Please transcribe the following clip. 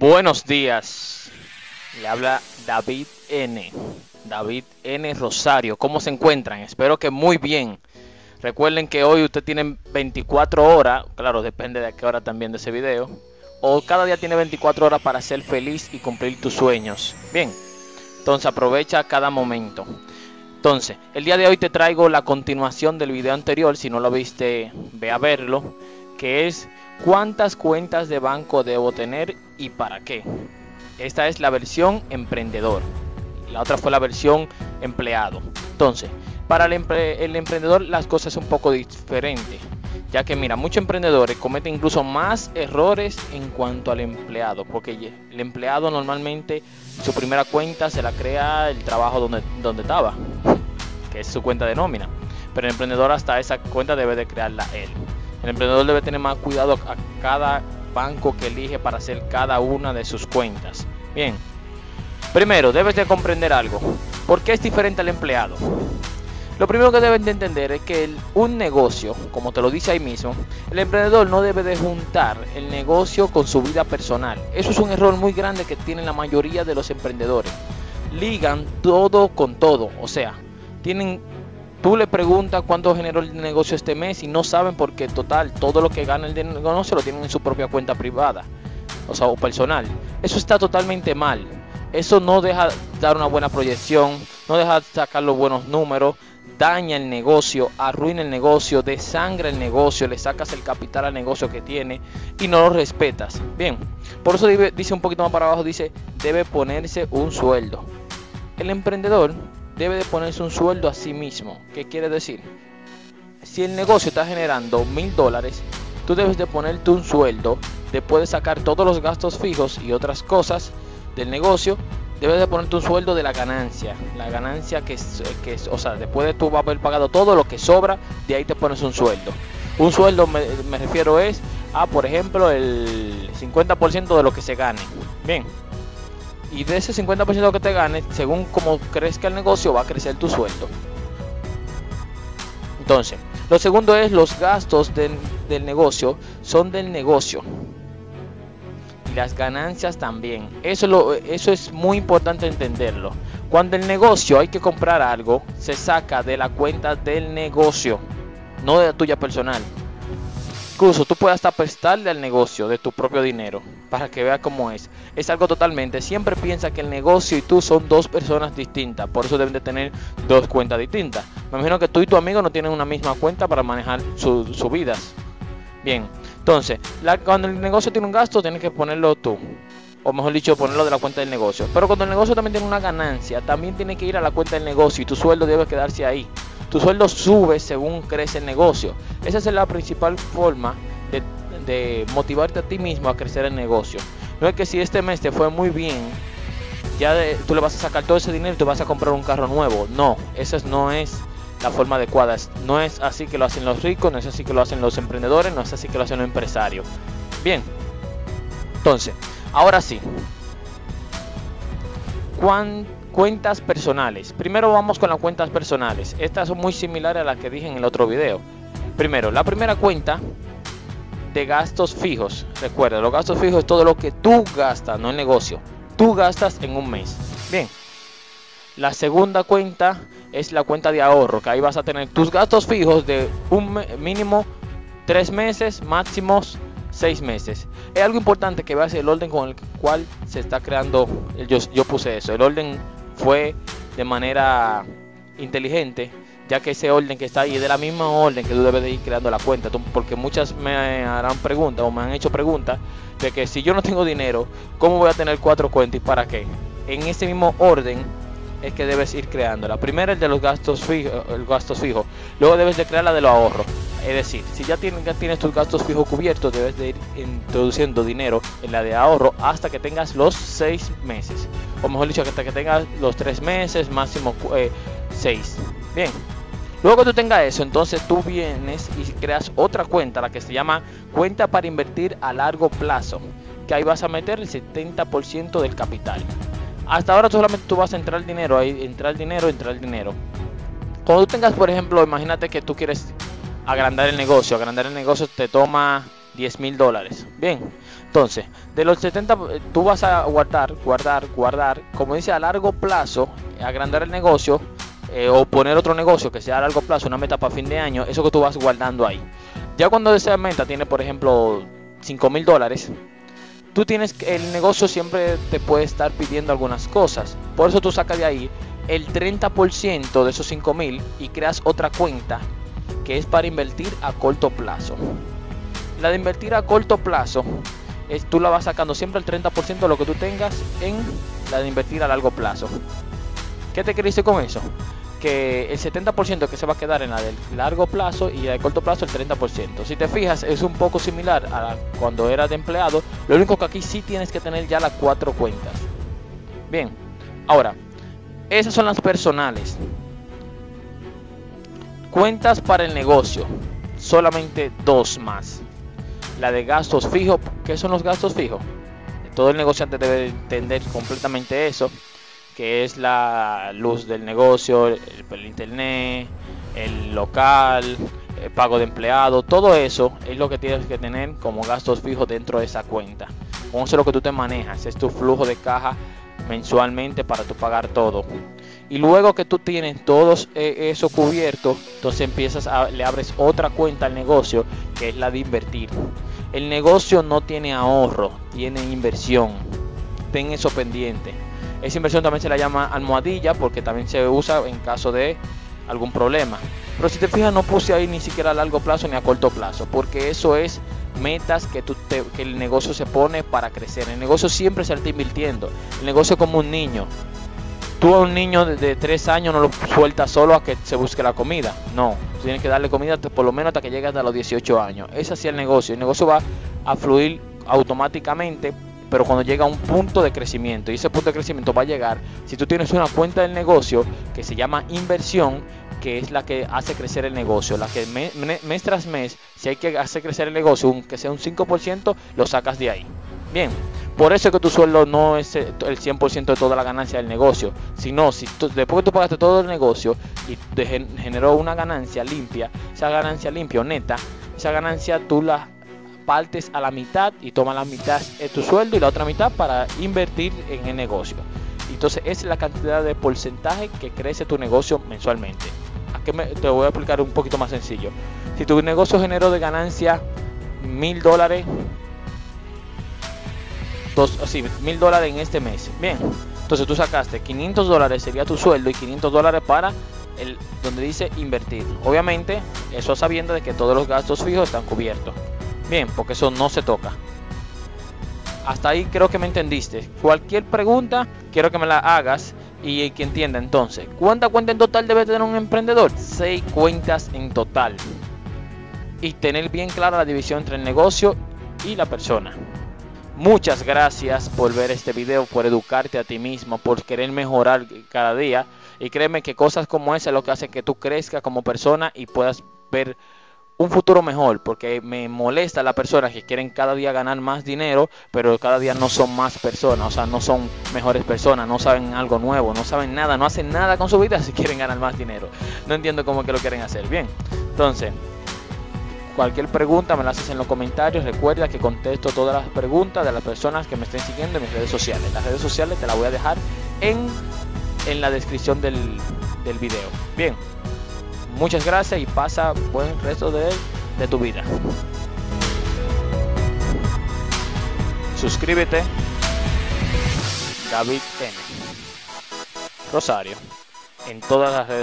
Buenos días. Le habla David N. David N. Rosario. ¿Cómo se encuentran? Espero que muy bien. Recuerden que hoy usted tiene 24 horas, claro, depende de qué hora también de ese video, o cada día tiene 24 horas para ser feliz y cumplir tus sueños. Bien, entonces aprovecha cada momento. Entonces, el día de hoy te traigo la continuación del video anterior, si no lo viste, ve a verlo, que es cuántas cuentas de banco debo tener y para qué. Esta es la versión emprendedor. La otra fue la versión empleado. Entonces, para el, emprendedor las cosas son un poco diferentes. Ya que mira, muchos emprendedores cometen incluso más errores en cuanto al empleado. Porque el empleado normalmente su primera cuenta se la crea el trabajo donde, donde estaba. Que es su cuenta de nómina. Pero el emprendedor hasta esa cuenta debe de crearla él. El emprendedor debe tener más cuidado a cada banco que elige para hacer cada una de sus cuentas. Bien, primero debes de comprender algo. ¿Por qué es diferente al empleado? Lo primero que deben de entender es que un negocio, como te lo dice ahí mismo, el emprendedor no debe de juntar el negocio con su vida personal. Eso es un error muy grande que tienen la mayoría de los emprendedores. Ligan todo con todo, o sea, tienen Tú le preguntas cuánto generó el negocio este mes y no saben porque total todo lo que gana el negocio lo tienen en su propia cuenta privada, o sea, personal. Eso está totalmente mal. Eso no deja dar una buena proyección, no deja sacar los buenos números, daña el negocio, arruina el negocio, desangra el negocio, le sacas el capital al negocio que tiene y no lo respetas. Bien, por eso dice un poquito más para abajo, dice, debe ponerse un sueldo. El emprendedor debe de ponerse un sueldo a sí mismo. ¿Qué quiere decir? Si el negocio está generando mil dólares, tú debes de ponerte un sueldo, después de sacar todos los gastos fijos y otras cosas del negocio, debes de ponerte un sueldo de la ganancia. La ganancia que es, que o sea, después de tú haber pagado todo lo que sobra, de ahí te pones un sueldo. Un sueldo me, me refiero es a, por ejemplo, el 50% de lo que se gane. Bien, y de ese 50% que te ganes, según como crezca el negocio, va a crecer tu sueldo. Entonces, lo segundo es los gastos del, negocio son del negocio. Y las ganancias también. Eso, lo, eso es muy importante entenderlo. Cuando el negocio hay que comprar algo, se saca de la cuenta del negocio, no de la tuya personal. Incluso tú puedes hasta prestarle al negocio de tu propio dinero para que vea cómo es. Es algo totalmente. Siempre piensa que el negocio y tú son dos personas distintas. Por eso deben de tener dos cuentas distintas. Me imagino que tú y tu amigo no tienen una misma cuenta para manejar sus su vidas. Bien, entonces, cuando el negocio tiene un gasto, tienes que ponerlo tú. O mejor dicho, ponerlo de la cuenta del negocio. Pero cuando el negocio también tiene una ganancia, también tiene que ir a la cuenta del negocio y tu sueldo debe quedarse ahí tu sueldo sube según crece el negocio. Esa es la principal forma de, motivarte a ti mismo a crecer el negocio. No es que si este mes te fue muy bien, ya tú le vas a sacar todo ese dinero y te vas a comprar un carro nuevo. No, esa no es la forma adecuada. No es así que lo hacen los ricos, no es así que lo hacen los emprendedores, no es así que lo hacen los empresarios. Bien, entonces, ahora sí. ¿Cuánto Cuentas personales. Primero vamos con las cuentas personales. Estas son muy similares a las que dije en el otro video. Primero, la primera cuenta de gastos fijos. Recuerda, los gastos fijos es todo lo que tú gastas, no el negocio. Tú gastas en un mes. Bien. La segunda cuenta es la cuenta de ahorro, que ahí vas a tener tus gastos fijos de un mínimo tres meses, máximos seis meses. Es algo importante que veas el orden con el cual se está creando. Yo, yo puse eso, el orden fue de manera inteligente, ya que ese orden que está ahí es de la misma orden que tú debes de ir creando la cuenta. Porque muchas me harán preguntas o me han hecho preguntas de que si yo no tengo dinero, ¿cómo voy a tener cuatro cuentas y para qué? En ese mismo orden es que debes ir creando. La primera es de los gastos fijos, gastos fijo. Luego debes de crear la de los ahorros. Es decir, si ya tienes, ya tienes tus gastos fijos cubiertos, debes de ir introduciendo dinero en la de ahorro hasta que tengas los seis meses. O mejor dicho, hasta que tengas los tres meses, máximo eh, seis. Bien. Luego que tú tengas eso, entonces tú vienes y creas otra cuenta, la que se llama cuenta para invertir a largo plazo, que ahí vas a meter el 70% del capital. Hasta ahora solamente tú vas a entrar dinero, ahí entrar dinero, entrar dinero. Cuando tú tengas, por ejemplo, imagínate que tú quieres agrandar el negocio, agrandar el negocio te toma 10 mil dólares. Bien, entonces, de los 70, tú vas a guardar, guardar, guardar, como dice, a largo plazo, agrandar el negocio eh, o poner otro negocio que sea a largo plazo, una meta para fin de año, eso que tú vas guardando ahí. Ya cuando esa meta tiene, por ejemplo, 5 mil dólares, tú tienes el negocio siempre te puede estar pidiendo algunas cosas. Por eso tú sacas de ahí el 30% de esos 5 mil y creas otra cuenta que es para invertir a corto plazo. La de invertir a corto plazo es tú la vas sacando siempre el 30% de lo que tú tengas en la de invertir a largo plazo. ¿Qué te quiere con eso? Que el 70% que se va a quedar en la de largo plazo y la de corto plazo el 30%. Si te fijas, es un poco similar a cuando eras de empleado. Lo único que aquí sí tienes que tener ya las cuatro cuentas. Bien, ahora, esas son las personales. Cuentas para el negocio. Solamente dos más. La de gastos fijos. ¿Qué son los gastos fijos? Todo el negociante debe entender completamente eso. Que es la luz del negocio, el, internet, el local, el pago de empleado. Todo eso es lo que tienes que tener como gastos fijos dentro de esa cuenta. Con eso es lo que tú te manejas. Es tu flujo de caja mensualmente para tu pagar todo. Y luego que tú tienes todo eh, eso cubierto, entonces empiezas a, le abres otra cuenta al negocio, que es la de invertir. El negocio no tiene ahorro, tiene inversión. Ten eso pendiente. Esa inversión también se la llama almohadilla porque también se usa en caso de algún problema. Pero si te fijas, no puse ahí ni siquiera a largo plazo ni a corto plazo, porque eso es metas que, tú que el negocio se pone para crecer. El negocio siempre se está invirtiendo. El negocio es como un niño. Tú a un niño de, 3 años no lo sueltas solo a que se busque la comida. No, tienes que darle comida por lo menos hasta que llegue a los 18 años. Es así el negocio. El negocio va a fluir automáticamente, pero cuando llega a un punto de crecimiento. Y ese punto de crecimiento va a llegar si tú tienes una cuenta del negocio que se llama inversión que es la que hace crecer el negocio, la que mes tras mes, si hay que hacer crecer el negocio, aunque sea un 5%, lo sacas de ahí. Bien, por eso es que tu sueldo no es el 100% de toda la ganancia del negocio, sino si después que tú pagaste todo el negocio y te generó una ganancia limpia, esa ganancia limpia o neta, esa ganancia tú la partes a la mitad y tomas la mitad de tu sueldo y la otra mitad para invertir en el negocio. Entonces esa es la cantidad de porcentaje que crece tu negocio mensualmente. Aquí te voy a explicar un poquito más sencillo. Si tu negocio generó de ganancia mil dólares dos, mil dólares en este mes. Bien, entonces tú sacaste 500 dólares sería tu sueldo y 500 dólares para el donde dice invertir. Obviamente, eso sabiendo de que todos los gastos fijos están cubiertos. Bien, porque eso no se toca. Hasta ahí creo que me entendiste. Cualquier pregunta, quiero que me la hagas y que entienda entonces. ¿Cuánta cuenta en total debe tener un emprendedor? 6 cuentas en total. Y tener bien clara la división entre el negocio y la persona. Muchas gracias por ver este video, por educarte a ti mismo, por querer mejorar cada día. Y créeme que cosas como esa es lo que hace que tú crezcas como persona y puedas ver un futuro mejor, porque me molesta las personas que quieren cada día ganar más dinero, pero cada día no son más personas, o sea, no son mejores personas, no saben algo nuevo, no saben nada, no hacen nada con su vida si quieren ganar más dinero. No entiendo cómo que lo quieren hacer. Bien, entonces, Cualquier pregunta me la haces en los comentarios. Recuerda que contesto todas las preguntas de las personas que me estén siguiendo en mis redes sociales. Las redes sociales te las voy a dejar en, en la descripción del, del video. Bien, muchas gracias y pasa buen resto de, de tu vida. Suscríbete. David N. Rosario. En todas las redes